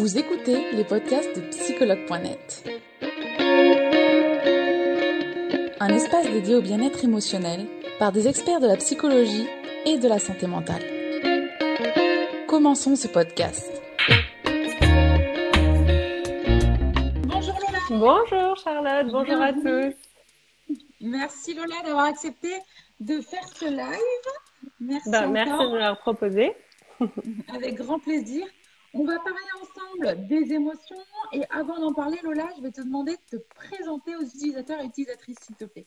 Vous écoutez les podcasts de psychologue.net. Un espace dédié au bien-être émotionnel par des experts de la psychologie et de la santé mentale. Commençons ce podcast. Bonjour Lola. Bonjour Charlotte, bonjour à tous. Merci Lola d'avoir accepté de faire ce live. Merci, ben, merci de l'avoir proposé. Avec grand plaisir. On va parler ensemble des émotions et avant d'en parler, Lola, je vais te demander de te présenter aux utilisateurs et utilisatrices, s'il te plaît.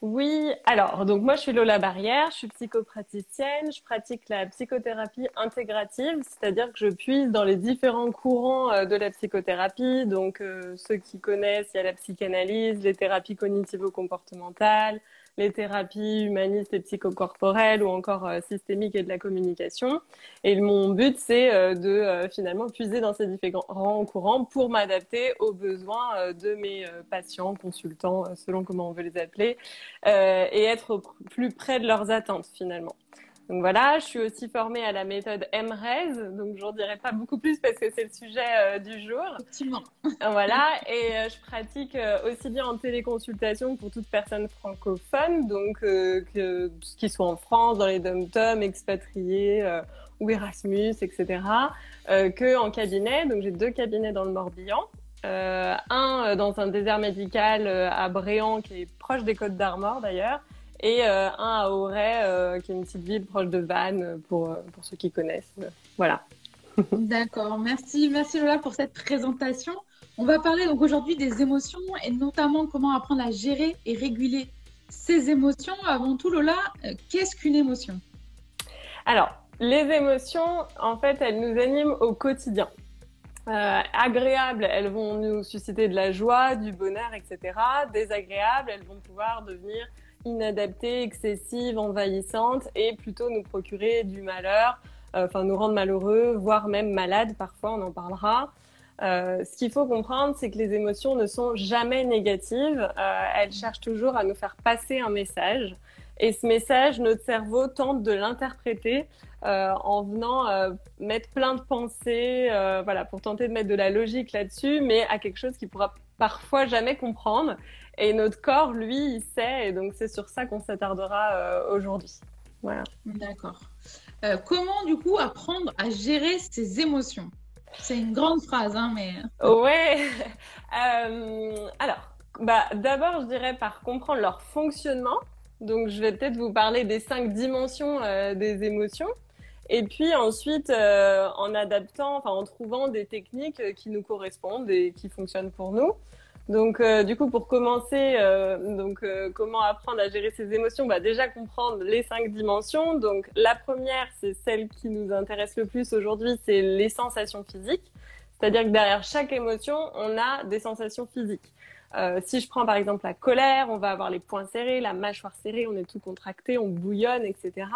Oui, alors, donc moi je suis Lola Barrière, je suis psychopraticienne, je pratique la psychothérapie intégrative, c'est-à-dire que je puise dans les différents courants euh, de la psychothérapie. Donc, euh, ceux qui connaissent, il y a la psychanalyse, les thérapies cognitivo-comportementales, les thérapies humanistes et psychocorporelles ou encore euh, systémiques et de la communication. Et mon but, c'est euh, de euh, finalement puiser dans ces différents courants pour m'adapter aux besoins de mes patients, consultants, selon comment on veut les appeler, et être plus près de leurs attentes finalement. Donc voilà, je suis aussi formée à la méthode MRES, donc je n'en dirai pas beaucoup plus parce que c'est le sujet euh, du jour. Effectivement. voilà, et euh, je pratique euh, aussi bien en téléconsultation pour toute personne francophone, donc que qui soit en France, dans les dom-toms, expatriés ou Erasmus, etc., que en cabinet. Donc j'ai deux cabinets dans le Morbihan. un dans un désert médical à Bréant, qui est proche des Côtes d'Armor d'ailleurs, et euh, un à Auray, euh, qui est une petite ville proche de Vannes, pour, euh, pour ceux qui connaissent. Voilà. D'accord, merci, merci Lola pour cette présentation. On va parler donc aujourd'hui des émotions et notamment comment apprendre à gérer et réguler ces émotions. Avant tout, Lola, qu'est-ce qu'une émotion? Alors, les émotions, en fait, elles nous animent au quotidien. Euh, agréables, elles vont nous susciter de la joie, du bonheur, etc. Désagréables, elles vont pouvoir devenir inadaptée, excessive, envahissante et plutôt nous procurer du malheur, euh, enfin nous rendre malheureux, voire même malades parfois, on en parlera. Euh, ce qu'il faut comprendre, c'est que les émotions ne sont jamais négatives, euh, elles cherchent toujours à nous faire passer un message. Et ce message, notre cerveau tente de l'interpréter en venant mettre plein de pensées, voilà, pour tenter de mettre de la logique là-dessus, mais à quelque chose qu'il pourra parfois jamais comprendre. Et notre corps, lui, il sait, et donc c'est sur ça qu'on s'attardera euh, aujourd'hui. Voilà. D'accord. Euh, comment, du coup, apprendre à gérer ses émotions? C'est une grande phrase, hein, mais. Ouais. euh, alors, bah, d'abord, je dirais par comprendre leur fonctionnement. Donc, je vais peut-être vous parler des cinq dimensions des émotions. Et puis ensuite, en adaptant, enfin en trouvant des techniques qui nous correspondent et qui fonctionnent pour nous. Donc, euh, du coup, pour commencer, euh, donc euh, comment apprendre à gérer ses émotions? Bah déjà comprendre les cinq dimensions. Donc, la première, c'est celle qui nous intéresse le plus aujourd'hui, c'est les sensations physiques. C'est-à-dire que derrière chaque émotion, on a des sensations physiques. si je prends par exemple la colère, on va avoir les poings serrés, la mâchoire serrée, on est tout contracté, on bouillonne, etc.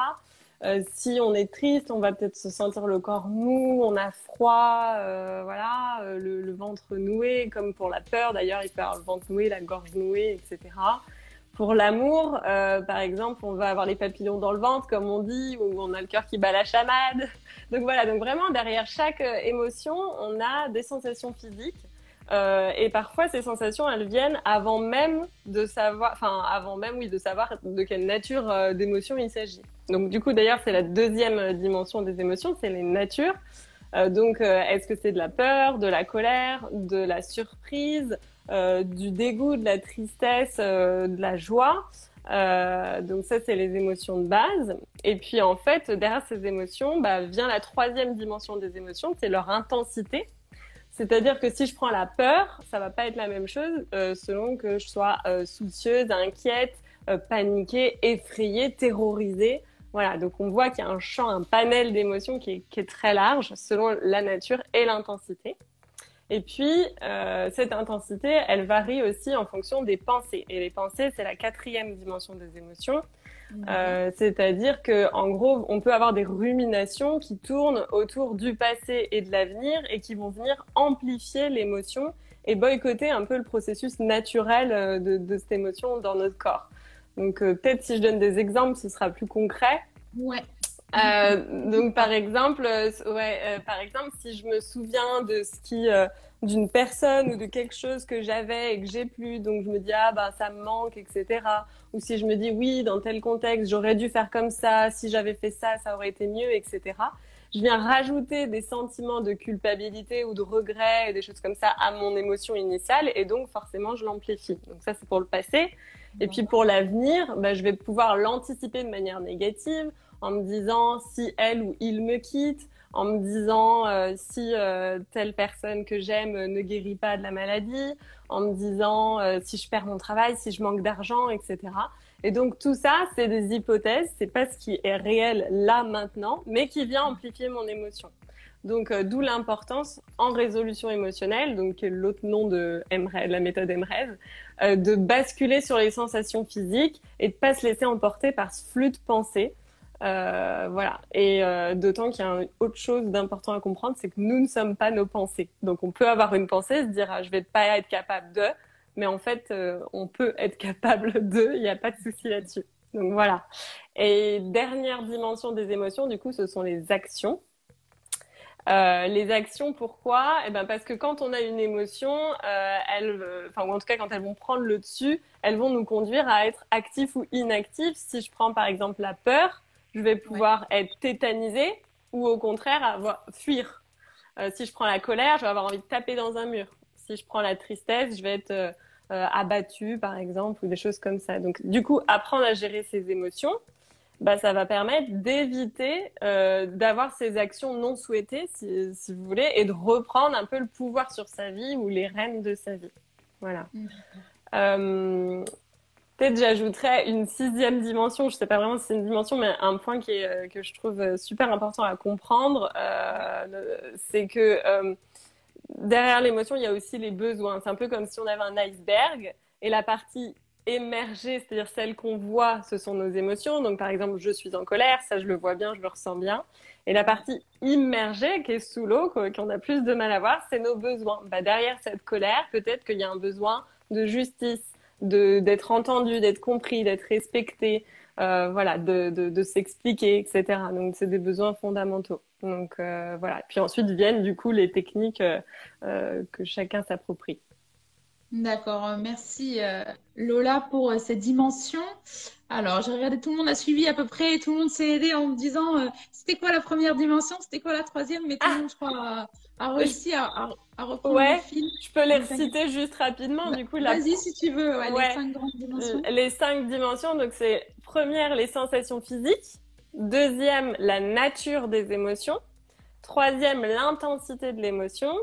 Euh, si on est triste, on va peut-être se sentir le corps mou, on a froid, euh, voilà, euh, le, ventre noué, comme pour la peur d'ailleurs, il peut avoir le ventre noué, la gorge nouée, etc. Pour l'amour, par exemple, on va avoir les papillons dans le ventre, comme on dit, ou on a le cœur qui bat la chamade. Donc voilà, donc vraiment derrière chaque émotion, on a des sensations physiques. Euh, et parfois, ces sensations, elles viennent avant même de savoir, enfin, avant même, oui, de savoir de quelle nature euh, d'émotion il s'agit. Donc, du coup, d'ailleurs, c'est la deuxième dimension des émotions, c'est les natures. Euh, donc, euh, est-ce que c'est de la peur, de la colère, de la surprise, du dégoût, de la tristesse, de la joie? Donc ça, c'est les émotions de base. Et puis en fait, derrière ces émotions, bah, vient la troisième dimension des émotions, c'est leur intensité. C'est-à-dire que si je prends la peur, ça va pas être la même chose euh, selon que je sois euh, soucieuse, inquiète, euh, paniquée, effrayée, terrorisée. Voilà, donc on voit qu'il y a un champ, un panel d'émotions qui, qui est, très large selon la nature et l'intensité. Et puis, cette intensité, elle varie aussi en fonction des pensées. Et les pensées, c'est la quatrième dimension des émotions. Euh, c'est-à-dire que, en gros, on peut avoir des ruminations qui tournent autour du passé et de l'avenir et qui vont venir amplifier l'émotion et boycotter un peu le processus naturel euh, de, cette émotion dans notre corps. Donc, euh, peut-être si je donne des exemples, ce sera plus concret. Ouais. Euh, donc par exemple, euh, ouais, euh, par exemple, si je me souviens de ce qui, d'une personne ou de quelque chose que j'avais et que j'ai plus, donc je me dis ah bah ça me manque, etc. Ou si je me dis oui dans tel contexte j'aurais dû faire comme ça, si j'avais fait ça ça aurait été mieux, etc. Je viens rajouter des sentiments de culpabilité ou de regret, des choses comme ça à mon émotion initiale et donc forcément je l'amplifie. Donc ça c'est pour le passé. Et puis pour l'avenir, bah, je vais pouvoir l'anticiper de manière négative en me disant si elle ou il me quitte, en me disant euh, si euh, telle personne que j'aime ne guérit pas de la maladie, en me disant euh, si je perds mon travail, si je manque d'argent, etc. Et donc tout ça, c'est des hypothèses, c'est pas ce qui est réel là maintenant, mais qui vient amplifier mon émotion. Donc d'où l'importance en résolution émotionnelle, donc l'autre nom de la méthode MRES, de basculer sur les sensations physiques et de pas se laisser emporter par ce flux de pensée euh, voilà. Et euh, d'autant qu'il y a autre chose d'important à comprendre, c'est que nous ne sommes pas nos pensées. Donc on peut avoir une pensée, se dire ah, je vais pas être capable de, mais en fait euh, on peut être capable de. Il n'y a pas de souci là-dessus. Donc voilà. Et dernière dimension des émotions, du coup, ce sont les actions. les actions, pourquoi? Eh ben parce que quand on a une émotion, enfin ou en tout cas quand elles vont prendre le dessus, elles vont nous conduire à être actifs ou inactifs. Si je prends par exemple la peur, je vais pouvoir être tétanisée ou au contraire avoir, fuir. Euh, si je prends la colère, je vais avoir envie de taper dans un mur. Si je prends la tristesse, je vais être euh, euh, abattue, par exemple, ou des choses comme ça. Donc, du coup, apprendre à gérer ses émotions, bah, ça va permettre d'éviter d'avoir ces actions non souhaitées, si, si, vous voulez, et de reprendre un peu le pouvoir sur sa vie ou les rênes de sa vie. Voilà. Mmh. Peut-être j'ajouterais une sixième dimension, je ne sais pas vraiment si c'est une dimension, mais un point qui est, euh, que je trouve euh, super important à comprendre, euh, c'est que derrière l'émotion, il y a aussi les besoins. C'est un peu comme si on avait un iceberg et la partie émergée, c'est-à-dire celle qu'on voit, ce sont nos émotions. Donc par exemple, je suis en colère, ça je le vois bien, je le ressens bien. Et la partie immergée, qui est sous l'eau, qu'on a plus de mal à voir, c'est nos besoins. Bah, derrière cette colère, peut-être qu'il y a un besoin de justice, d'être entendu, d'être compris, d'être respecté, euh, voilà, de, de, de s'expliquer, etc. Donc c'est des besoins fondamentaux. Donc euh, voilà. Puis ensuite viennent du coup les techniques euh, euh que chacun s'approprie. D'accord, merci euh, Lola pour euh, cette dimension. Alors, j'ai regardé, tout le monde a suivi à peu près, et tout le monde s'est aidé en me disant c'était quoi la première dimension, c'était quoi la troisième, mais tout le ah monde, je crois, a, réussi à, à, reprendre ouais, le fil. Je peux les reciter juste rapidement, du coup. Vas-y si tu veux, ouais, les cinq grandes dimensions. Les cinq dimensions, donc c'est première les sensations physiques, deuxième la nature des émotions, troisième l'intensité de l'émotion,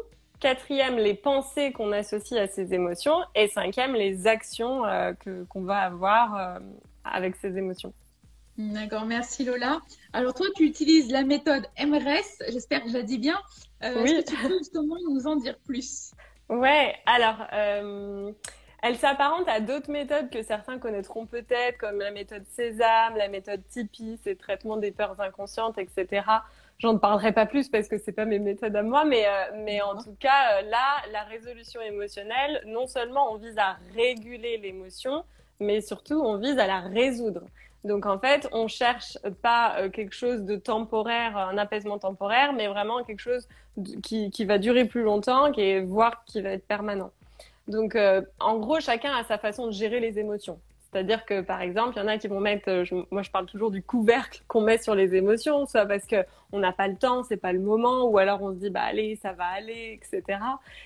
Quatrième, les pensées qu'on associe à ces émotions. Et cinquième, les actions euh, que, qu'on va avoir euh, avec ces émotions. D'accord, merci Lola. Alors toi, tu utilises la méthode MRS, j'espère que je la dis bien. Euh, oui. Est-ce que tu peux justement nous en dire plus? Ouais, alors elle s'apparente à d'autres méthodes que certains connaîtront peut-être, comme la méthode Sésame, la méthode Tipeee, c'est traitement des peurs inconscientes, etc. J'en parlerai pas plus parce que c'est pas mes méthodes à moi, mais, euh, mais en tout cas, euh, là, la résolution émotionnelle, non seulement on vise à réguler l'émotion, mais surtout on vise à la résoudre. Donc en fait, on cherche pas euh, quelque chose de temporaire, un apaisement temporaire, mais vraiment quelque chose qui, qui va durer plus longtemps, qui est voire qui va être permanent. Donc en gros, chacun a sa façon de gérer les émotions. C'est-à-dire que, par exemple, il y en a qui vont mettre, euh, moi je parle toujours du couvercle qu'on met sur les émotions, soit parce que on n'a pas le temps, c'est pas le moment, ou alors on se dit bah allez, ça va aller, etc.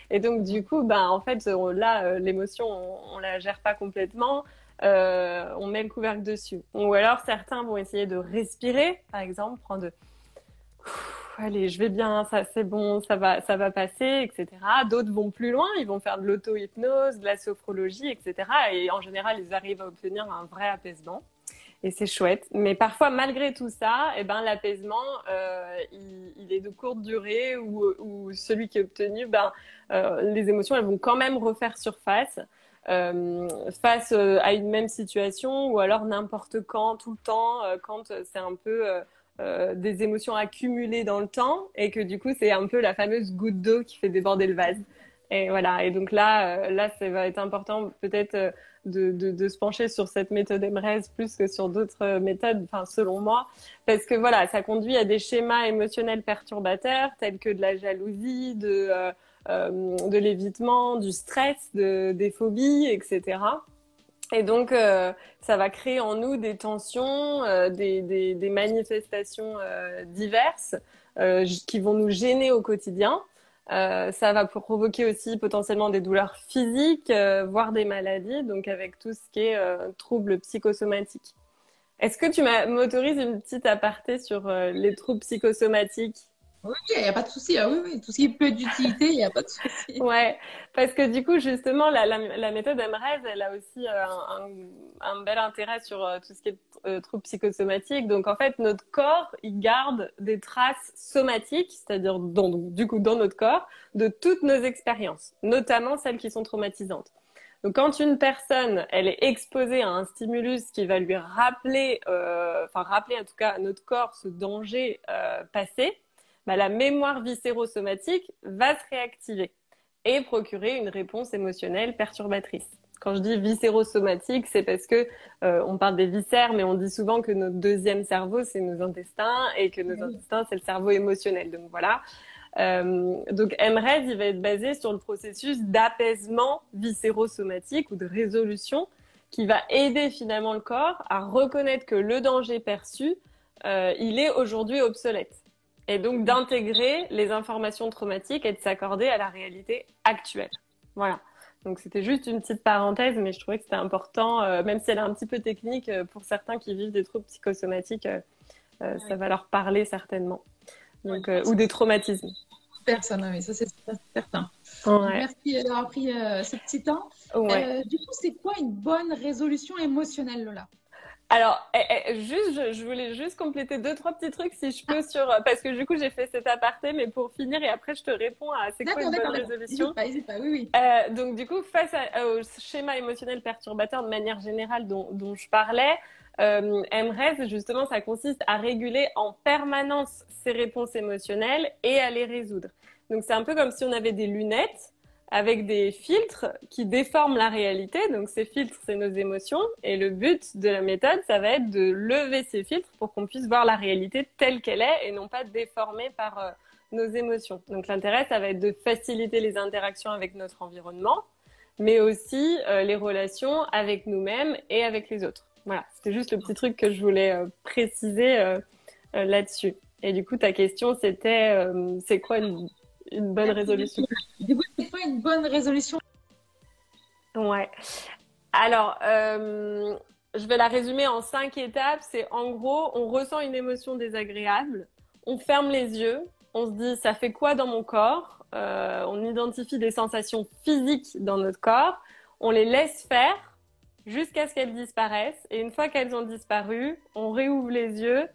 Et donc du coup, bah en fait là, euh, l'émotion, on, on, la gère pas complètement, euh, on met le couvercle dessus. Ou alors certains vont essayer de respirer, par exemple, prendre allez, je vais bien, ça c'est bon, ça va, ça va passer, etc. D'autres vont plus loin, ils vont faire de l'auto-hypnose, de la sophrologie, etc. Et en général, ils arrivent à obtenir un vrai apaisement. Et c'est chouette. Mais parfois, malgré tout ça, eh ben, l'apaisement, euh, il, est de courte durée ou, celui qui est obtenu, ben, euh, les émotions, elles vont quand même refaire surface. Euh, face à une même situation ou alors n'importe quand, tout le temps, quand c'est un peu euh, euh, des émotions accumulées dans le temps et que du coup c'est un peu la fameuse goutte d'eau qui fait déborder le vase. Et voilà. Et donc là, là, ça va être important peut-être de, de, de, se pencher sur cette méthode MRES plus que sur d'autres méthodes, enfin selon moi, parce que voilà, ça conduit à des schémas émotionnels perturbateurs tels que de la jalousie, de euh, de l'évitement, du stress, de, des phobies, etc. Et donc, euh, ça va créer en nous des tensions, euh, des, des, des, manifestations diverses qui vont nous gêner au quotidien. Euh, ça va provoquer aussi potentiellement des douleurs physiques, voire des maladies, donc avec tout ce qui est euh, troubles psychosomatiques. Est-ce que tu m'autorises une petite aparté sur les troubles psychosomatiques? Oui, il n'y a pas de souci. Ah oui, oui, tout ce qui peut d'utilité, il n'y a pas de souci. Ouais, parce que du coup, justement, la, méthode MRES, elle a aussi euh, un, un, bel intérêt sur euh, tout ce qui est euh, troubles psychosomatiques. Donc, en fait, notre corps, il garde des traces somatiques, c'est-à-dire dans, du coup dans notre corps, de toutes nos expériences, notamment celles qui sont traumatisantes. Donc, quand une personne, elle est exposée à un stimulus qui va lui rappeler, enfin rappeler en tout cas à notre corps ce danger passé, bah, la mémoire viscérosomatique va se réactiver et procurer une réponse émotionnelle perturbatrice. Quand je dis viscérosomatique, c'est parce que euh, on parle des viscères, mais on dit souvent que notre deuxième cerveau c'est nos intestins et que nos intestins c'est le cerveau émotionnel. Donc voilà. Euh, donc MRED, il va être basé sur le processus d'apaisement viscérosomatique ou de résolution qui va aider finalement le corps à reconnaître que le danger perçu, euh, il est aujourd'hui obsolète et donc d'intégrer les informations traumatiques et de s'accorder à la réalité actuelle. Voilà. Donc c'était juste une petite parenthèse, mais je trouvais que c'était important, euh, même si elle est un petit peu technique, euh, pour certains qui vivent des troubles psychosomatiques, euh, ça va leur parler certainement. Donc, ou des traumatismes. Personne, oui, ça c'est certain. Merci d'avoir pris ce petit temps. du coup, c'est quoi une bonne résolution émotionnelle, Lola? Alors, eh, eh, juste, je, voulais juste compléter deux, trois petits trucs si je peux sur, parce que du coup, j'ai fait cet aparté, mais pour finir, et après, je te réponds à c'est quoi une bonne résolution. Pas, pas, oui, oui. Euh, donc, du coup, face au schéma émotionnel perturbateur de manière générale dont, dont je parlais, euh, MRES, justement, ça consiste à réguler en permanence ces réponses émotionnelles et à les résoudre. Donc, c'est un peu comme si on avait des lunettes avec des filtres qui déforment la réalité. Donc ces filtres, c'est nos émotions. Et le but de la méthode, ça va être de lever ces filtres pour qu'on puisse voir la réalité telle qu'elle est et non pas déformée par euh, nos émotions. Donc l'intérêt, ça va être de faciliter les interactions avec notre environnement, mais aussi euh, les relations avec nous-mêmes et avec les autres. Voilà, c'était juste le petit truc que je voulais euh, préciser là-dessus. Et du coup, ta question, c'était, c'est quoi une une bonne résolution? Du coup, une bonne résolution Ouais. Alors, euh, je vais la résumer en cinq étapes. C'est en gros, on ressent une émotion désagréable, on ferme les yeux, on se dit ça fait quoi dans mon corps? Euh, On identifie des sensations physiques dans notre corps, on les laisse faire jusqu'à ce qu'elles disparaissent. Et une fois qu'elles ont disparu, on réouvre les yeux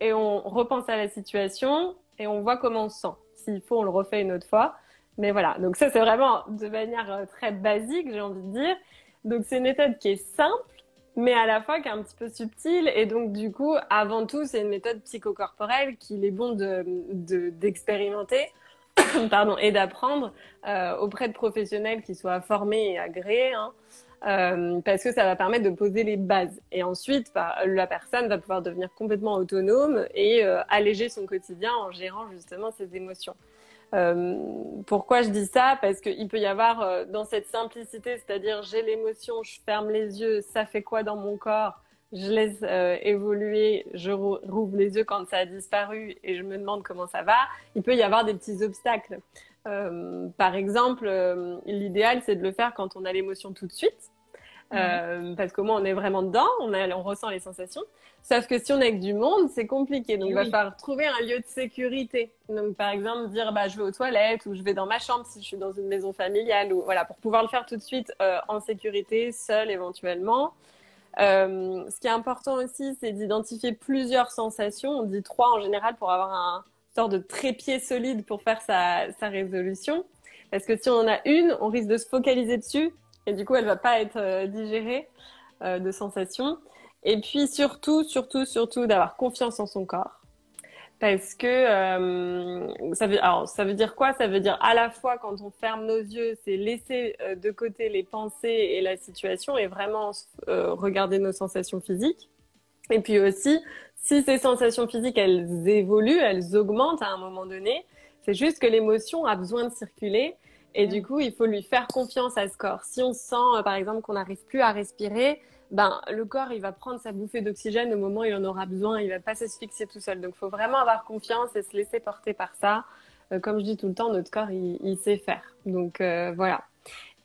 et on repense à la situation et on voit comment on se sent s'il faut, on le refait une autre fois. Mais voilà, donc ça c'est vraiment de manière euh, très basique, j'ai envie de dire. Donc c'est une méthode qui est simple, mais à la fois qui est un petit peu subtile. Et donc du coup, avant tout, c'est une méthode psychocorporelle qu'il est bon d'expérimenter. De, pardon, et d'apprendre euh, auprès de professionnels qui soient formés et agréés, hein, euh, parce que ça va permettre de poser les bases. Et ensuite, bah, la personne va pouvoir devenir complètement autonome et alléger son quotidien en gérant justement ses émotions. Euh, pourquoi je dis ça? Parce qu'il peut y avoir euh, dans cette simplicité, c'est-à-dire j'ai l'émotion, je ferme les yeux, ça fait quoi dans mon corps? Je laisse euh, évoluer, je rouvre les yeux quand ça a disparu et je me demande comment ça va. Il peut y avoir des petits obstacles. Par exemple, l'idéal, c'est de le faire quand on a l'émotion tout de suite. Euh, parce qu'au moins on est vraiment dedans, on, a, on ressent les sensations. Sauf que si on est avec du monde, c'est compliqué. Donc, il va falloir trouver un lieu de sécurité. Donc, par exemple, dire, bah, je vais aux toilettes ou je vais dans ma chambre si je suis dans une maison familiale ou voilà, pour pouvoir le faire tout de suite euh, en sécurité, seul éventuellement. Euh, ce qui est important aussi, c'est d'identifier plusieurs sensations. On dit trois en général pour avoir un, sorte de trépied solide pour faire sa, sa résolution. Parce que si on en a une, on risque de se focaliser dessus et du coup, elle va pas être euh, digérée euh, de sensations. Et puis surtout, surtout, surtout d'avoir confiance en son corps. parce que euh, ça veut alors ça veut dire quoi? Ça veut dire à la fois quand on ferme nos yeux, c'est laisser euh, de côté les pensées et la situation et vraiment euh, regarder nos sensations physiques. Et puis aussi, si ces sensations physiques elles évoluent, elles augmentent à un moment donné, c'est juste que l'émotion a besoin de circuler et du coup il faut lui faire confiance à ce corps. Si on sent par exemple qu'on n'arrive plus à respirer, ben, le corps, il va prendre sa bouffée d'oxygène au moment où il en aura besoin. Il va pas s'asphyxier tout seul. Donc, il faut vraiment avoir confiance et se laisser porter par ça. Euh, comme je dis tout le temps, notre corps, il, sait faire. Donc, euh, voilà.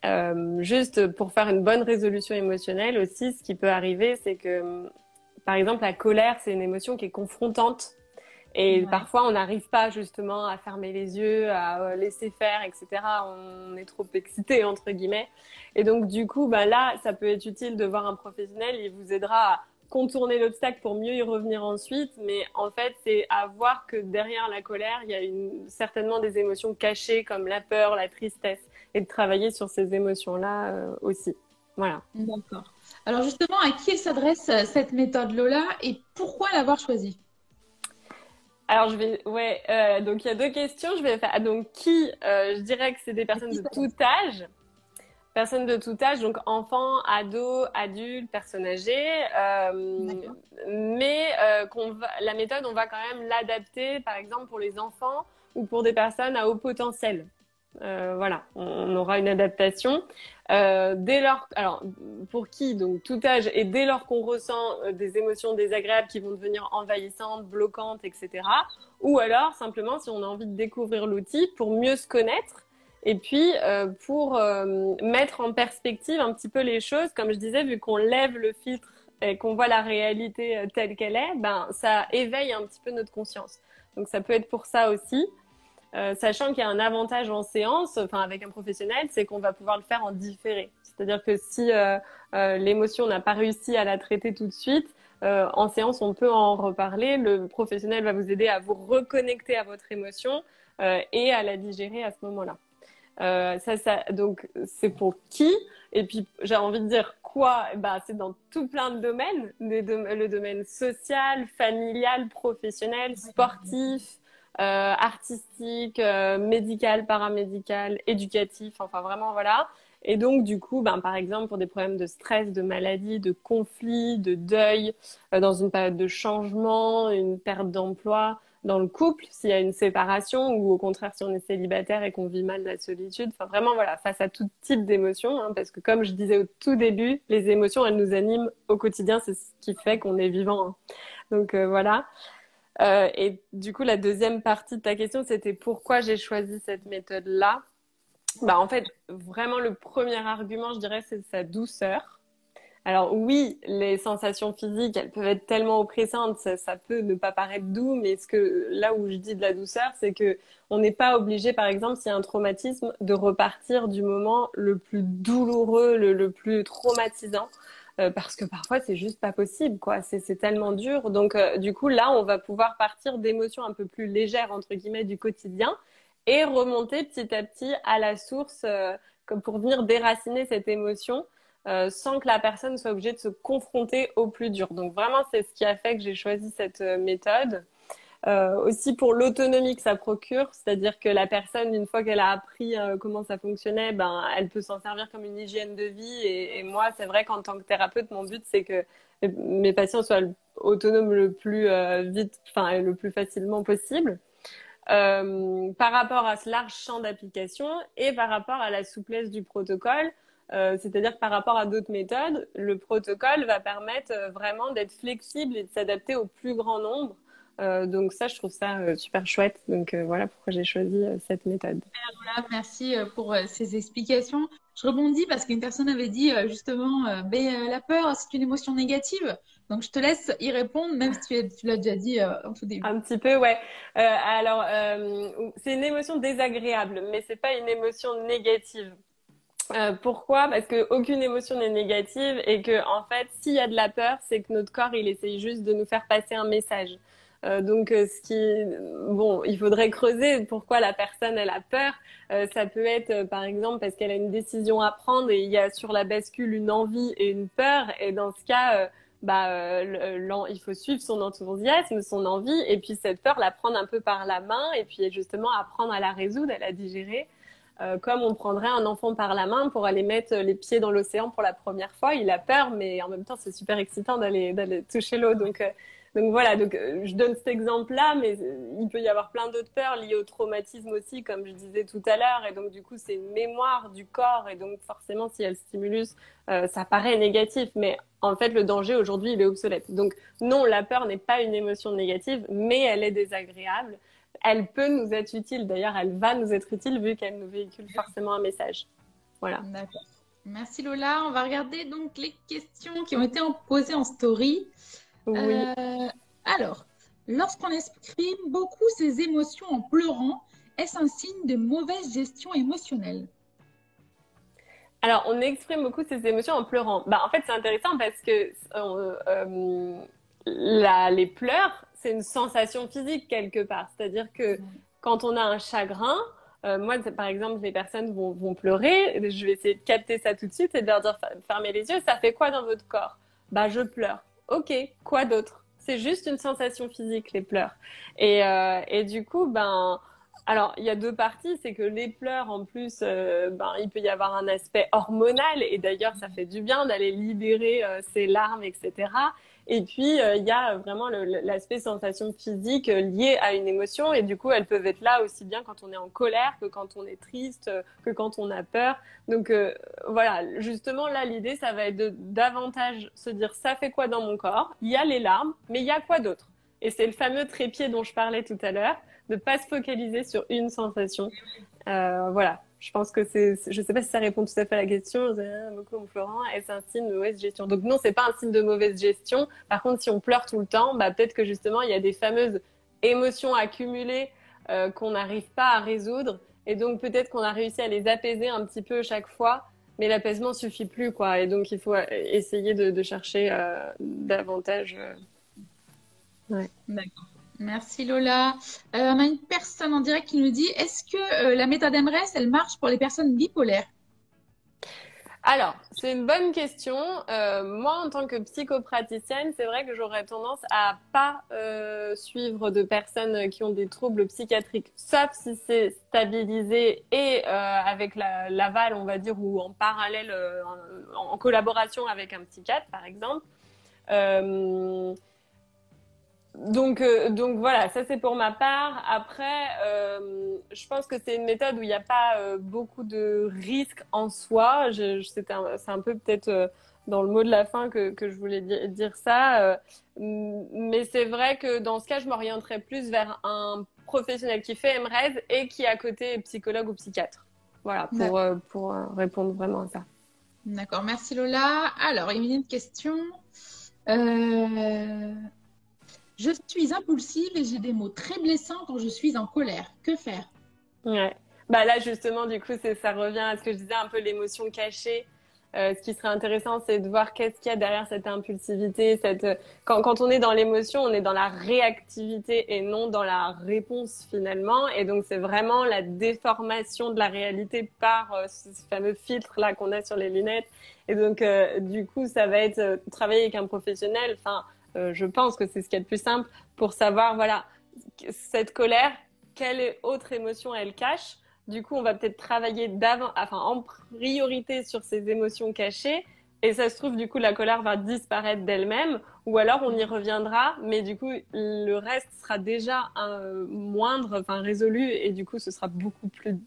Euh, juste pour faire une bonne résolution émotionnelle aussi, ce qui peut arriver, c'est que, par exemple, la colère, c'est une émotion qui est confrontante et parfois, on n'arrive pas justement à fermer les yeux, à euh, laisser faire, etc. On est trop excité, entre guillemets. Et donc, du coup, bah, là, ça peut être utile de voir un professionnel. Il vous aidera à contourner l'obstacle pour mieux y revenir ensuite. Mais en fait, c'est à voir que derrière la colère, il y a une, certainement des émotions cachées comme la peur, la tristesse. Et de travailler sur ces émotions-là euh, aussi. Voilà. D'accord. Alors justement, à qui s'adresse euh, cette méthode Lola et pourquoi l'avoir choisie? Alors je vais, ouais, euh, donc il y a deux questions. Je vais faire. Donc qui euh, Je dirais que c'est des personnes de tout âge. Personnes de tout âge, donc enfants, ados, adultes, personnes âgées. Euh, mais va, la méthode, on va quand même l'adapter, par exemple pour les enfants ou pour des personnes à haut potentiel. Voilà, on, aura une adaptation. Euh, dès lors, alors pour qui donc tout âge et dès lors qu'on ressent euh, des émotions désagréables qui vont devenir envahissantes, bloquantes, etc. Ou alors simplement si on a envie de découvrir l'outil pour mieux se connaître et puis pour mettre en perspective un petit peu les choses, comme je disais, vu qu'on lève le filtre et qu'on voit la réalité telle qu'elle est, ben ça éveille un petit peu notre conscience. Donc ça peut être pour ça aussi. Euh, sachant qu'il y a un avantage en séance, enfin avec un professionnel, c'est qu'on va pouvoir le faire en différé. C'est-à-dire que si euh, euh, l'émotion n'a pas réussi à la traiter tout de suite, en séance on peut en reparler. Le professionnel va vous aider à vous reconnecter à votre émotion et à la digérer à ce moment-là. ça, ça, donc c'est pour qui? Et puis j'ai envie de dire quoi? Bah, c'est dans tout plein de domaines, le domaine social, familial, professionnel, sportif. Euh, artistique, euh, médical, paramédical, éducatif, enfin vraiment voilà. Et donc, du coup, ben, par exemple, pour des problèmes de stress, de maladie, de conflit, de deuil, euh, dans une période de changement, une perte d'emploi, dans le couple, s'il y a une séparation, ou au contraire, si on est célibataire et qu'on vit mal la solitude, enfin vraiment, voilà, face à tout type d'émotions, hein, parce que comme je disais au tout début, les émotions, elles nous animent au quotidien, c'est ce qui fait qu'on est vivant. Hein. Donc voilà. Euh, et du coup, la deuxième partie de ta question, c'était pourquoi j'ai choisi cette méthode-là? Bah, en fait, vraiment, le premier argument, je dirais, c'est sa douceur. Alors oui, les sensations physiques, elles peuvent être tellement oppressantes, ça, peut ne pas paraître doux, mais ce que là où je dis de la douceur, c'est que on n'est pas obligé, par exemple, s'il y a un traumatisme, de repartir du moment le plus douloureux, le plus traumatisant. Euh, parce que parfois c'est juste pas possible, quoi. C'est tellement dur. Donc euh, du coup là, on va pouvoir partir d'émotions un peu plus légères entre guillemets du quotidien et remonter petit à petit à la source euh, comme pour venir déraciner cette émotion. sans que la personne soit obligée de se confronter au plus dur. Donc vraiment, c'est ce qui a fait que j'ai choisi cette méthode. Euh, aussi pour l'autonomie que ça procure, c'est-à-dire que la personne, une fois qu'elle a appris euh, comment ça fonctionnait, ben, elle peut s'en servir comme une hygiène de vie. Et, et moi, c'est vrai qu'en tant que thérapeute, mon but, c'est que mes patients soient autonomes le plus euh, vite, enfin le plus facilement possible. Euh, par rapport à ce large champ d'application et par rapport à la souplesse du protocole, c'est-à-dire par rapport à d'autres méthodes, le protocole va permettre vraiment d'être flexible et de s'adapter au plus grand nombre. Euh, donc ça, je trouve ça euh, super chouette. Donc euh, voilà pourquoi j'ai choisi cette méthode. Voilà, merci pour ces explications. Je rebondis parce qu'une personne avait dit justement, ben, la peur, c'est une émotion négative. Donc je te laisse y répondre, même si tu, l'as déjà dit en tout début. Un petit peu, ouais. alors, c'est une émotion désagréable, mais c'est pas une émotion négative. pourquoi? Parce qu'aucune émotion n'est négative et que en fait, s'il y a de la peur, c'est que notre corps il essaye juste de nous faire passer un message. Euh, donc, euh, ce qui, bon, il faudrait creuser pourquoi la personne elle a peur. Euh, ça peut être, par exemple, parce qu'elle a une décision à prendre et il y a sur la bascule une envie et une peur. Et dans ce cas, bah, euh, il faut suivre son enthousiasme, son envie, et puis cette peur, la prendre un peu par la main, et puis justement apprendre à la résoudre, à la digérer, euh, comme on prendrait un enfant par la main pour aller mettre les pieds dans l'océan pour la première fois. Il a peur, mais en même temps, c'est super excitant d'aller d'aller toucher l'eau. Donc, euh, donc voilà, donc euh, je donne cet exemple-là, mais euh, il peut y avoir plein d'autres peurs liées au traumatisme aussi, comme je disais tout à l'heure, et donc du coup c'est une mémoire du corps, et donc forcément s'il y a le stimulus, euh, ça paraît négatif, mais en fait le danger aujourd'hui il est obsolète. Donc non, la peur n'est pas une émotion négative, mais elle est désagréable. Elle peut nous être utile, d'ailleurs elle va nous être utile vu qu'elle nous véhicule forcément un message. Voilà. Merci Lola. On va regarder donc les questions qui ont été posées en story. Oui. Euh, alors, lorsqu'on exprime beaucoup ses émotions en pleurant, est-ce un signe de mauvaise gestion émotionnelle? Alors, on exprime beaucoup ses émotions en pleurant. Bah, en fait, c'est intéressant parce que euh, euh, la, les pleurs, c'est une sensation physique quelque part. C'est-à-dire que quand on a un chagrin, euh, moi, par exemple, les personnes vont, vont, pleurer. Je vais essayer de capter ça tout de suite et de leur dire fermez les yeux. Ça fait quoi dans votre corps? Bah, je pleure. Ok, quoi d'autre? C'est juste une sensation physique, les pleurs. Et, euh, et du coup, ben, alors il y a deux parties, c'est que les pleurs, en plus, euh, ben, il peut y avoir un aspect hormonal, et d'ailleurs, ça fait du bien d'aller libérer euh, ses larmes, etc. Et puis, euh, il y a vraiment l'aspect sensation physique euh, liée à une émotion. Et du coup, elles peuvent être là aussi bien quand on est en colère que quand on est triste, euh, que quand on a peur. Donc, voilà, justement, là, l'idée, ça va être de davantage se dire, ça fait quoi dans mon corps? Il y a les larmes, mais il y a quoi d'autre? Et c'est le fameux trépied dont je parlais tout à l'heure, de pas se focaliser sur une sensation. voilà, je pense que c'est, je sais pas si ça répond tout à fait à la question. Beaucoup Florent, est-ce un signe de mauvaise gestion Donc non, c'est pas un signe de mauvaise gestion. Par contre, si on pleure tout le temps, bah peut-être que justement il y a des fameuses émotions accumulées euh, qu'on n'arrive pas à résoudre, et donc peut-être qu'on a réussi à les apaiser un petit peu chaque fois, mais l'apaisement suffit plus quoi. Et donc il faut essayer de, de chercher euh, davantage. Euh... Ouais. D'accord. Merci Lola. Euh, on a une personne en direct qui nous dit est-ce que euh, la méthode MRS, elle marche pour les personnes bipolaires? Alors, c'est une bonne question. Euh, moi, en tant que psychopraticienne, c'est vrai que j'aurais tendance à pas suivre de personnes qui ont des troubles psychiatriques, sauf si c'est stabilisé et avec l'aval, on va dire, ou en parallèle, en, collaboration avec un psychiatre, par exemple donc, euh, donc voilà, ça c'est pour ma part. Après, euh, je pense que c'est une méthode où il n'y a pas euh, beaucoup de risques en soi. Je, c'est un, peu peut-être dans le mot de la fin que, que je voulais dire ça. mais c'est vrai que dans ce cas, je m'orienterais plus vers un professionnel qui fait MRES et qui à côté est psychologue ou psychiatre. Voilà, pour, pour répondre vraiment à ça. D'accord, merci Lola. Alors, il y a une question. Euh... Je suis impulsive et j'ai des mots très blessants quand je suis en colère. Que faire? Ouais. Bah là justement, du coup, ça revient à ce que je disais un peu l'émotion cachée. Euh, ce qui serait intéressant, c'est de voir qu'est-ce qu'il y a derrière cette impulsivité. Quand, on est dans l'émotion, on est dans la réactivité et non dans la réponse finalement. Et donc, c'est vraiment la déformation de la réalité par euh, ce fameux filtre là qu'on a sur les lunettes. Et donc, euh, du coup, ça va être travailler avec un professionnel. Enfin, euh, je pense que c'est ce qui est le plus simple pour savoir, voilà, cette colère, quelle autre émotion elle cache. Du coup, on va peut-être travailler d'avant, enfin, en priorité sur ces émotions cachées. Et ça se trouve, du coup, la colère va disparaître d'elle-même, ou alors on y reviendra, mais du coup, le reste sera déjà un, moindre, enfin résolu, et du coup, ce sera beaucoup plus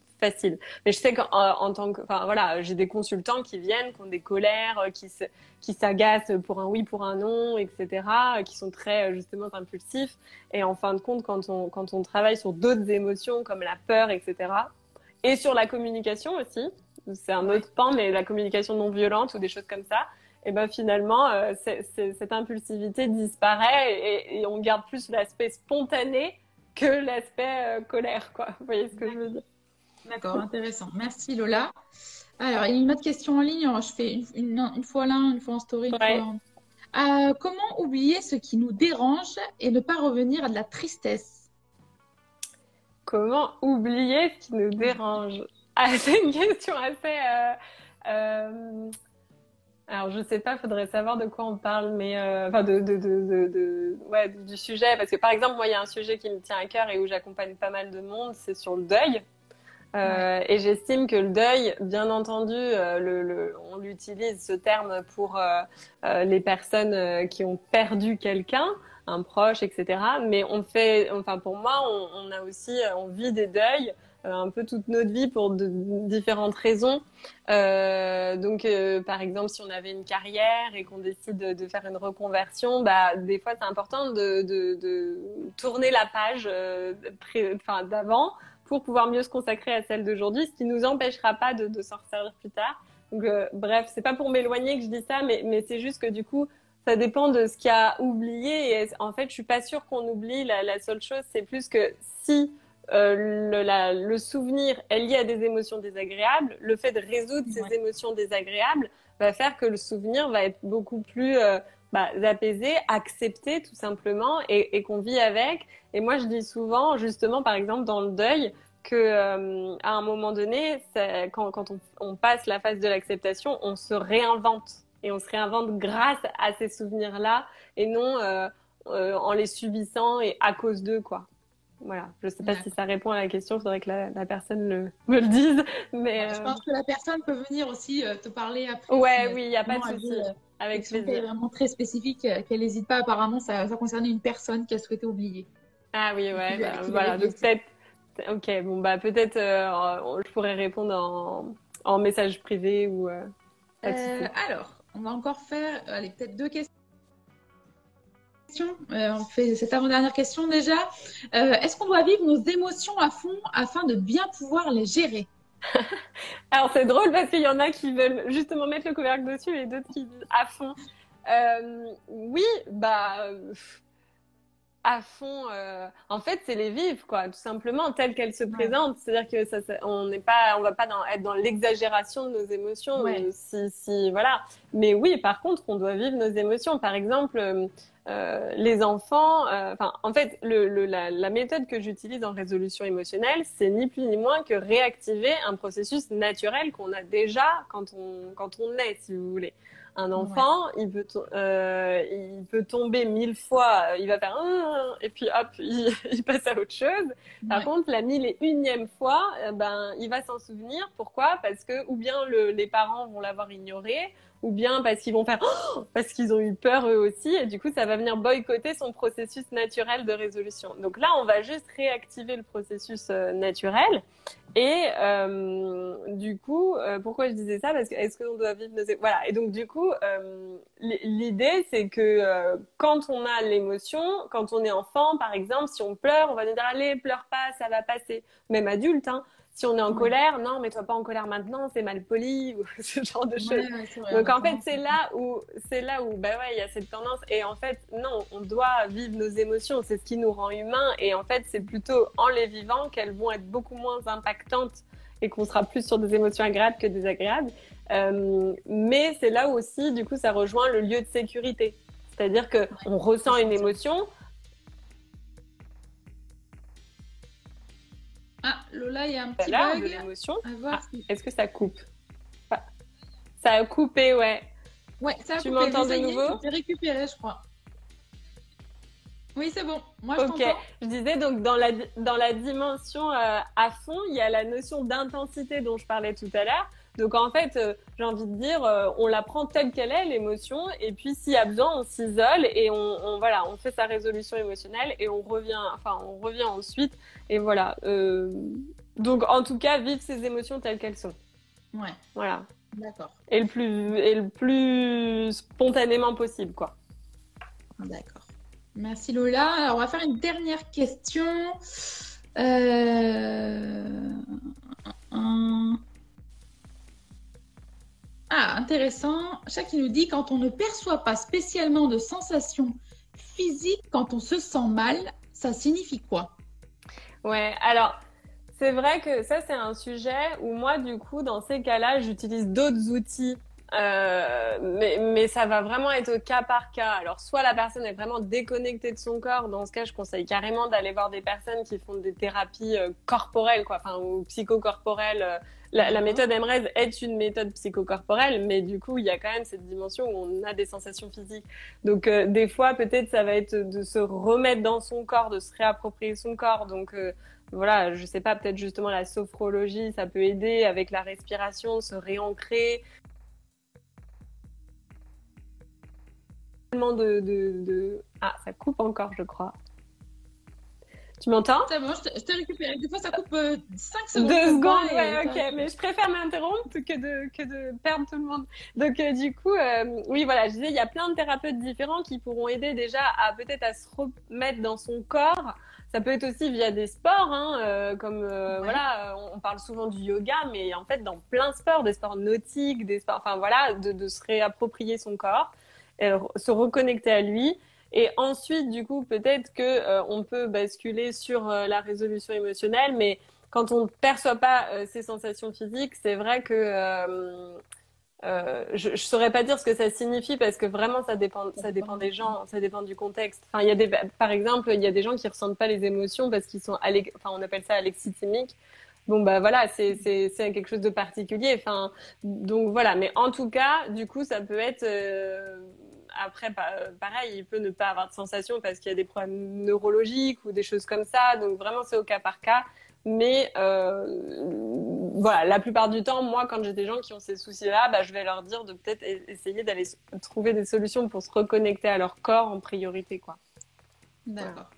Mais je sais qu'en en tant que, enfin voilà, j'ai des consultants qui viennent, qui ont des colères, euh, qui se, qui s'agacent pour un oui, pour un non, etc., euh, qui sont très euh, justement impulsifs. Et en fin de compte, quand on quand on travaille sur d'autres émotions comme la peur, etc., et sur la communication aussi, c'est un autre pan, mais la communication non violente ou des choses comme ça. Et ben finalement, cette impulsivité disparaît et on garde plus l'aspect spontané que l'aspect colère, quoi. Vous voyez ce que je veux dire? D'accord, intéressant. Merci Lola. Alors, il y a une autre question en ligne. je fais une, une, fois là, une fois en story. Euh, comment oublier ce qui nous dérange et ne pas revenir à de la tristesse? Comment oublier ce qui nous dérange? Ah, C'est une question assez. Euh, euh, Alors, je sais pas, faudrait savoir de quoi on parle, mais euh, enfin de, de, de, de, ouais, du sujet, parce que par exemple, moi, il y a un sujet qui me tient à cœur et où j'accompagne pas mal de monde, c'est sur le deuil. Euh, Et j'estime que le deuil, bien entendu, euh, le, le, on utilise ce terme pour euh, les personnes qui ont perdu quelqu'un, un proche, etc. Mais on fait, enfin pour moi, on, on a aussi, on vit des deuils un peu toute notre vie pour de, différentes raisons. Euh, donc, euh, par exemple, si on avait une carrière et qu'on décide de, de, faire une reconversion, bah, des fois, c'est important de, tourner la page euh, enfin, d'avant pour pouvoir mieux se consacrer à celle d'aujourd'hui, ce qui nous empêchera pas de, de s'en servir plus tard. Donc, euh, bref, c'est pas pour m'éloigner que je dis ça, mais, mais c'est juste que du coup, ça dépend de ce qu'il y a oublié. Et en fait, je suis pas sûre qu'on oublie. La, la seule chose, c'est plus que si euh, le, la, le, souvenir est lié à des émotions désagréables, le fait de résoudre ces émotions désagréables va faire que le souvenir va être beaucoup plus euh, bah, apaisé, accepté tout simplement et, et qu'on vit avec. Et moi, je dis souvent, justement, par exemple, dans le deuil, que euh, à un moment donné, quand, quand on, on, passe la phase de l'acceptation, on se réinvente et on se réinvente grâce à ces souvenirs-là et non euh, euh, en les subissant et à cause d'eux, quoi. Voilà, je ne sais pas ouais. si ça répond à la question, il faudrait que la, la, personne le, me le dise. Mais, Je pense que la personne peut venir aussi euh, te parler après. Ouais, oui, il n'y a pas de souci. Euh, Avec plaisir. vraiment très spécifique, euh, qu'elle n'hésite pas. Apparemment, ça, ça, concernait une personne qu'elle souhaitait oublier. Ah oui, ouais, bah, voilà. Donc peut-être. Ok, bon, bah peut-être euh, je pourrais répondre en, en message privé ou. Euh, alors, on va encore faire, allez, peut-être deux questions. Euh, on fait cette avant-dernière question déjà. Euh, Est-ce qu'on doit vivre nos émotions à fond afin de bien pouvoir les gérer? Alors c'est drôle parce qu'il y en a qui veulent justement mettre le couvercle dessus et d'autres qui disent à fond. Euh, oui, bah à fond. Euh, en fait, c'est les vivre, quoi, tout simplement, telles qu'elles se présentent. C'est-à-dire que ça, ça on n'est pas, on va pas dans, être dans l'exagération de nos émotions, ouais. si, si, voilà. Mais oui, par contre, on doit vivre nos émotions. Par exemple, euh, les enfants, euh, enfin, en fait, le, le, la, la, méthode que j'utilise en résolution émotionnelle, c'est ni plus ni moins que réactiver un processus naturel qu'on a déjà quand on, quand on est, si vous voulez. Un enfant, ouais. il, peut euh, il peut tomber mille fois, il va faire un, et puis hop, il, il, passe à autre chose. Par ouais. contre, la mille et unième fois, euh, ben, il va s'en souvenir. Pourquoi? Parce que ou bien le, les parents vont l'avoir ignoré, ou bien parce qu'ils vont faire oh parce qu'ils ont eu peur eux aussi, et du coup, ça va venir boycotter son processus naturel de résolution. Donc là, on va juste réactiver le processus euh, naturel. Et euh, du coup, euh, pourquoi je disais ça? Parce que est-ce qu'on doit vivre nos voilà. Et donc du coup, l'idée c'est que quand on a l'émotion, quand on est enfant, par exemple, si on pleure, on va nous dire allez pleure pas, ça va passer. Même adulte, hein. Si on est en colère, non, mais toi pas en colère maintenant, c'est mal poli ou ce genre de choses. Ouais, ouais, Donc en fait, c'est là où c'est là où bah ouais, il y a cette tendance. Et en fait, non, on doit vivre nos émotions, c'est ce qui nous rend humains. Et en fait, c'est plutôt en les vivant qu'elles vont être beaucoup moins impactantes et qu'on sera plus sur des émotions agréables que désagréables. Euh, mais c'est là aussi, du coup, ça rejoint le lieu de sécurité. C'est-à-dire que on ressent une émotion, Ah, Lola, il y a un petit là, bug. l'émotion. Ah, Est-ce que ça coupe Ça a coupé, ouais. Ouais, ça a tu coupé. Tu m'entends de nouveau J'ai récupéré, je crois. Oui, c'est bon. Moi, je Ok. Je disais donc dans la, dans la dimension euh, à fond, il y a la notion d'intensité dont je parlais tout à l'heure. Donc en fait, euh, j'ai envie de dire, euh, on la prend telle qu'elle est, l'émotion, et puis s'il y a besoin, on s'isole et on, on, voilà, on fait sa résolution émotionnelle et on revient, enfin on revient ensuite et voilà. Euh, donc en tout cas, vivre ses émotions telles qu'elles sont. Ouais. Voilà. D'accord. Et le plus et le plus spontanément possible, quoi. D'accord. Merci Lola. Alors on va faire une dernière question. Euh... Ah, intéressant. Qui nous dit quand on ne perçoit pas spécialement de sensations physiques quand on se sent mal, ça signifie quoi? Ouais, alors c'est vrai que ça c'est un sujet où moi du coup dans ces cas-là j'utilise d'autres outils Euh, mais, mais ça va vraiment être au cas par cas. Alors, soit la personne est vraiment déconnectée de son corps. Dans ce cas, je conseille carrément d'aller voir des personnes qui font des thérapies euh, corporelles, quoi, enfin, ou psychocorporelles. La, la méthode MRES est une méthode psychocorporelle, mais du coup, il y a quand même cette dimension où on a des sensations physiques. Donc, euh, des fois, peut-être, ça va être de se remettre dans son corps, de se réapproprier son corps. Donc, euh, voilà, je sais pas, peut-être justement la sophrologie, ça peut aider avec la respiration, se réancrer. De, de, de... Ah, ça coupe encore, je crois. Tu m'entends? C'est bon, je t'ai récupéré. Des fois, ça coupe euh, 5 secondes. Deux secondes, ouais, ok. Mais je préfère m'interrompre que de, que de perdre tout le monde. Donc, euh, du coup, euh, oui, voilà, je disais, il y a plein de thérapeutes différents qui pourront aider déjà à peut-être à se remettre dans son corps. Ça peut être aussi via des sports, hein, euh, comme Ouais. voilà, on parle souvent du yoga, mais en fait, dans plein de sports, des sports nautiques, des sports, enfin voilà, de, de se réapproprier son corps, euh, se reconnecter à lui. Et ensuite, du coup, peut-être que euh, on peut basculer sur euh, la résolution émotionnelle, mais quand on ne perçoit pas euh, ces sensations physiques, c'est vrai que euh, euh, je ne saurais pas dire ce que ça signifie parce que vraiment ça dépend, ça dépend des gens, ça dépend du contexte. Enfin, y a des, par exemple, il y a des gens qui ressentent pas les émotions parce qu'ils sont, enfin, on appelle ça alexithymique. Bon bah voilà, c'est quelque chose de particulier. Enfin, donc voilà. Mais en tout cas, du coup, ça peut être euh, après, pa- pareil, il peut ne pas avoir de sensation parce qu'il y a des problèmes neurologiques ou des choses comme ça. Donc vraiment, c'est au cas par cas. Mais euh, voilà, la plupart du temps, moi, quand j'ai des gens qui ont ces soucis-là, bah, je vais leur dire de peut-être essayer d'aller trouver des solutions pour se reconnecter à leur corps en priorité, quoi. D'accord.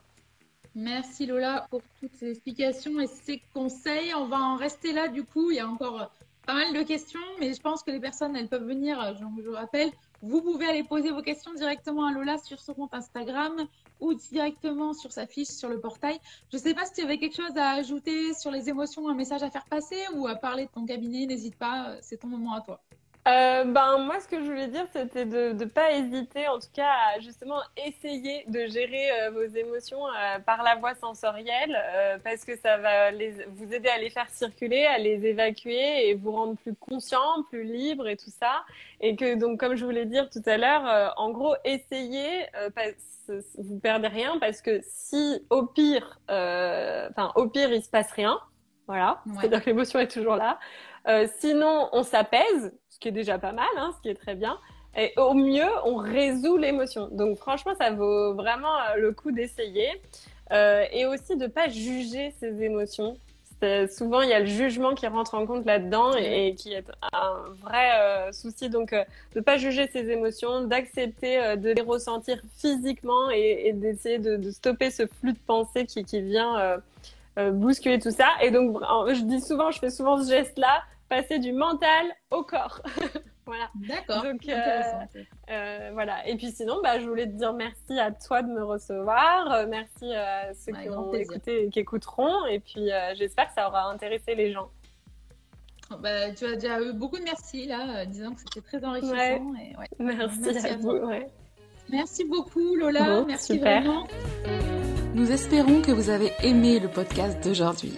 Merci Lola pour toutes ces explications et ces conseils. On va en rester là du coup. Il y a encore euh, pas mal de questions, mais je pense que les personnes, elles peuvent venir, euh, je, vous rappelle, vous pouvez aller poser vos questions directement à Lola sur son compte Instagram ou directement sur sa fiche sur le portail. Je ne sais pas si tu avais quelque chose à ajouter sur les émotions, un message à faire passer ou à parler de ton cabinet. N'hésite pas, euh, c'est ton moment à toi. Euh, ben moi, ce que je voulais dire, c'était de ne pas hésiter, en tout cas, à justement essayer de gérer euh, vos émotions euh, par la voie sensorielle, parce que ça va les, vous aider à les faire circuler, à les évacuer et vous rendre plus conscient, plus libre et tout ça. Et que donc, comme je voulais dire tout à l'heure, en gros, essayez, c- vous perdez rien, parce que si au pire, enfin au pire, il se passe rien, voilà, Ouais. c'est-à-dire que l'émotion est toujours là. Euh, sinon, on s'apaise, ce qui est déjà pas mal, hein, ce qui est très bien. Et au mieux, on résout l'émotion. Donc franchement, ça vaut vraiment euh, le coup d'essayer. Euh, et aussi de pas juger ses émotions. Souvent, il y a le jugement qui rentre en compte là-dedans et, et qui est un vrai euh, souci. Donc, euh, de pas juger ses émotions, d'accepter de les ressentir physiquement et, et d'essayer de, de stopper ce flux de pensée qui, qui vient bousculer tout ça. Et donc, je dis souvent, je fais souvent ce geste-là, passer du mental au corps. voilà. D'accord. Donc, euh. Euh, voilà. Et puis sinon, bah, je voulais te dire merci à toi de me recevoir. Euh, merci à ceux Avec qui ont plaisir. écouté et qui écouteront. Et puis, euh, j'espère que ça aura intéressé les gens. Bah, tu as déjà eu beaucoup de merci là, euh, disant que c'était très enrichissant. Ouais. et ouais. Merci, Merci à, à vous. Merci beaucoup Lola, Bon, merci super. vraiment. Nous espérons que vous avez aimé le podcast d'aujourd'hui.